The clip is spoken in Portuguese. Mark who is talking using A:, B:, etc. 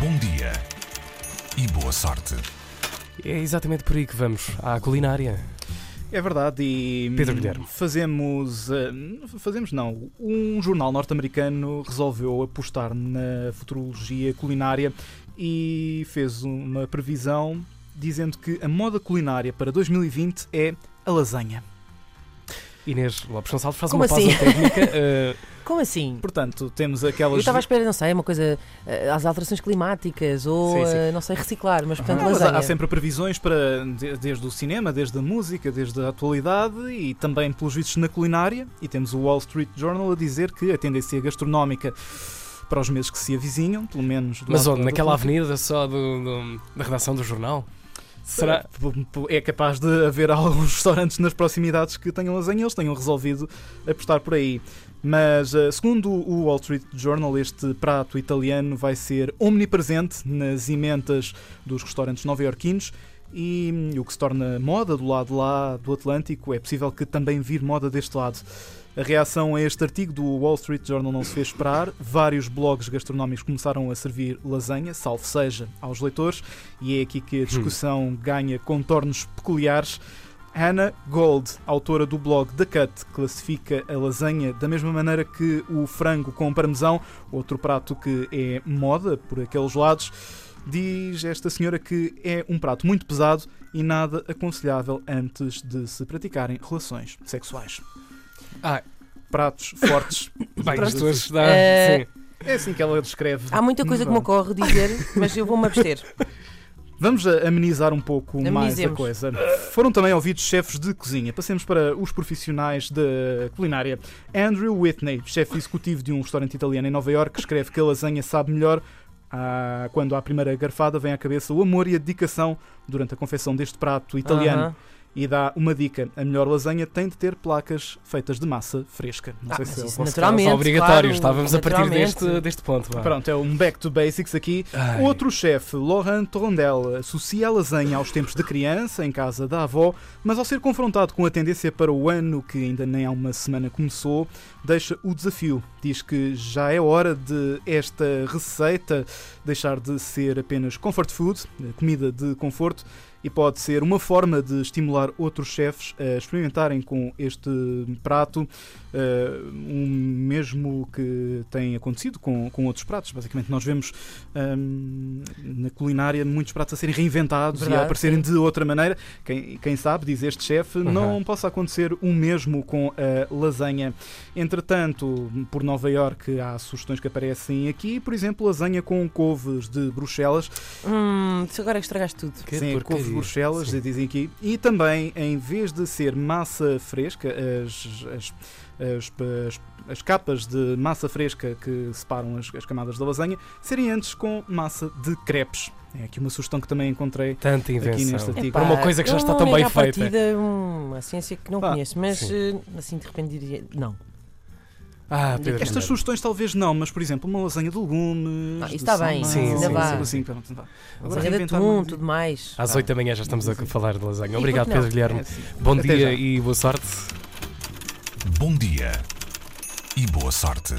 A: Bom dia e boa sorte.
B: É exatamente por aí que vamos, à culinária.
C: É verdade, e
B: Pedro Guilherme.
C: fazemos, eh, fazemos não, um jornal norte-americano resolveu apostar na futurologia culinária e fez uma previsão dizendo que a moda culinária para 2020 é a lasanha.
B: Inês Lopes Gonçalves faz
D: Como
B: uma pausa
D: assim?
B: técnica. eh,
D: Como assim?
C: Portanto, temos
D: Eu
C: aquelas
D: estava à espera, não sei, uma coisa, eh, às alterações climáticas ou,
C: Sim, sim.
D: eh, não sei, reciclar, mas portanto,
C: Não, mas há sempre previsões para de- desde o cinema, desde a música, desde a atualidade e também pelos vistos na culinária. E temos o Wall Street Journal a dizer que a tendência gastronómica para os meses que se avizinham, pelo menos do
B: mas onde? Naquela avenida só do, do- da redação do jornal? Será?
C: É capaz de haver alguns restaurantes nas proximidades que tenham lasanha, eles tenham resolvido apostar por aí. Mas, eh, segundo o Wall Street Journal, este prato italiano vai ser omnipresente nas emendas dos restaurantes nova-iorquinos e hum, o que se torna moda do lado lá do Atlântico é possível que também vir moda deste lado. A reação a este artigo do Wall Street Journal não se fez esperar. Vários blogs gastronómicos começaram a servir lasanha, salvo seja, aos leitores, e é aqui que a discussão ganha contornos peculiares. Hannah Gold, autora do blog The Cut, classifica a lasanha da mesma maneira que o frango com parmesão, outro prato que é moda por aqueles lados. Diz esta senhora que é um prato muito pesado e nada aconselhável antes de se praticarem relações sexuais.
B: Ah,
C: Pratos fortes.
B: bem, estou a estudar. Sim.
C: É assim que ela descreve.
D: Há muita coisa que me ocorre dizer, mas eu vou-me abster.
C: Vamos a- amenizar um pouco mais a
D: Amenizemos.
C: coisa. Foram também ouvidos chefes de cozinha. Passemos para os profissionais da culinária. Andrew Whitney, chefe executivo de um restaurante italiano em Nova York, escreve que a lasanha sabe melhor quando à primeira garfada vem à cabeça o amor e a dedicação durante a confecção deste prato italiano.
D: Aham.
C: E dá uma dica: a melhor lasanha tem de ter placas feitas de massa fresca. Não
D: Ah,
C: sei se é
D: isso naturalmente.
B: obrigatório,
D: claro,
B: estávamos a partir deste, deste ponto. vá.
C: Pronto, é um back to basics aqui.
B: Ai.
C: Outro chefe, Laurent Torondel, associa a lasanha aos tempos de criança, em casa da avó, mas ao ser confrontado com a tendência para o ano, que ainda nem há uma semana começou, deixa o desafio. Diz que já é hora de esta receita deixar de ser apenas comfort food, comida de conforto, e pode ser uma forma de estimular outros chefes a experimentarem com este prato, eh, um mesmo que tem acontecido com, com outros pratos. Basicamente, nós vemos hum, na culinária muitos pratos a serem reinventados e a
D: Verdade,
C: aparecerem
D: sim.
C: de outra maneira. Quem, quem sabe, diz este chefe, não
B: Uhum.
C: possa acontecer o mesmo com a lasanha. Entretanto, por Nova York há sugestões que aparecem aqui, por exemplo, lasanha com couves de Bruxelas,
D: Hum, agora é que estragaste tudo.
B: Que
C: Sim, couve Bruxelas,
B: Sim.
C: dizem aqui. E também, em vez de ser massa fresca, as, as, as, as- as capas de massa fresca que separam as, as camadas da lasanha, serem antes com massa de crepes. É aqui uma sugestão que também encontrei.
B: Tanta
C: neste
B: invenção.
C: artigo.
B: Para uma coisa que já está tão bem feita.
D: partida uma ciência que não
C: Ah,
D: conheço, mas
B: sim.
D: eh, assim de repente diria. Não.
B: Ah, Pedro
C: Estas sugestões talvez não, mas por exemplo, uma lasanha de legumes.
D: Ah, isso está bem,
B: sim, ainda
C: sim,
B: vá.
C: sim, sim, pronto, vá. Agora
D: Lasanha de atum, tudo mais.
B: Às
C: Ah.
B: 8 da manhã já estamos a falar de lasanha. Obrigado? Pedro Guilherme.
C: É.
B: Bom
C: Até
B: dia
C: já.
B: e boa sorte.
A: Bom dia e boa sorte.